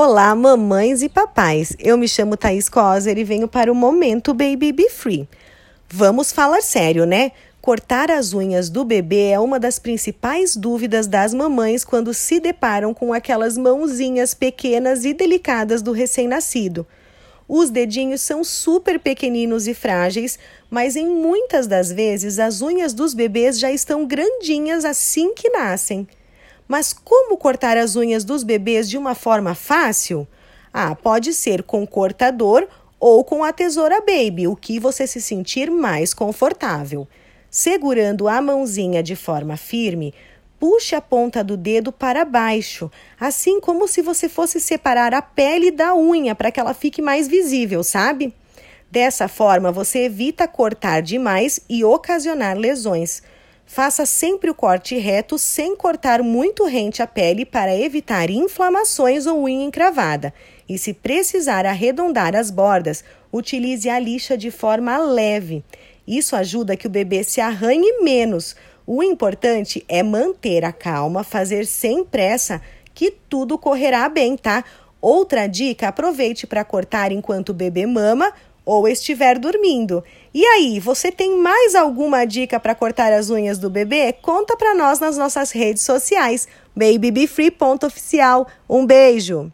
Olá, mamães e papais. Eu me chamo Thaís Coser e venho para o Momento Baby Be Free. Vamos falar sério, né? Cortar as unhas do bebê é uma das principais dúvidas das mamães quando se deparam com aquelas mãozinhas pequenas e delicadas do recém-nascido. Os dedinhos são super pequeninos e frágeis, mas em muitas das vezes as unhas dos bebês já estão grandinhas assim que nascem. Mas como cortar as unhas dos bebês de uma forma fácil? Ah, pode ser com cortador ou com a tesoura baby, o que você se sentir mais confortável. Segurando a mãozinha de forma firme, puxe a ponta do dedo para baixo, assim como se você fosse separar a pele da unha para que ela fique mais visível, sabe? Dessa forma, você evita cortar demais e ocasionar lesões. Faça sempre o corte reto sem cortar muito rente a pele para evitar inflamações ou unha encravada. E se precisar arredondar as bordas, utilize a lixa de forma leve. Isso ajuda que o bebê se arranhe menos. O importante é manter a calma, fazer sem pressa, que tudo correrá bem, tá? Outra dica: aproveite para cortar enquanto o bebê mama ou estiver dormindo. E aí, você tem mais alguma dica para cortar as unhas do bebê? Conta para nós nas nossas redes sociais. babybefree.oficial. Um beijo!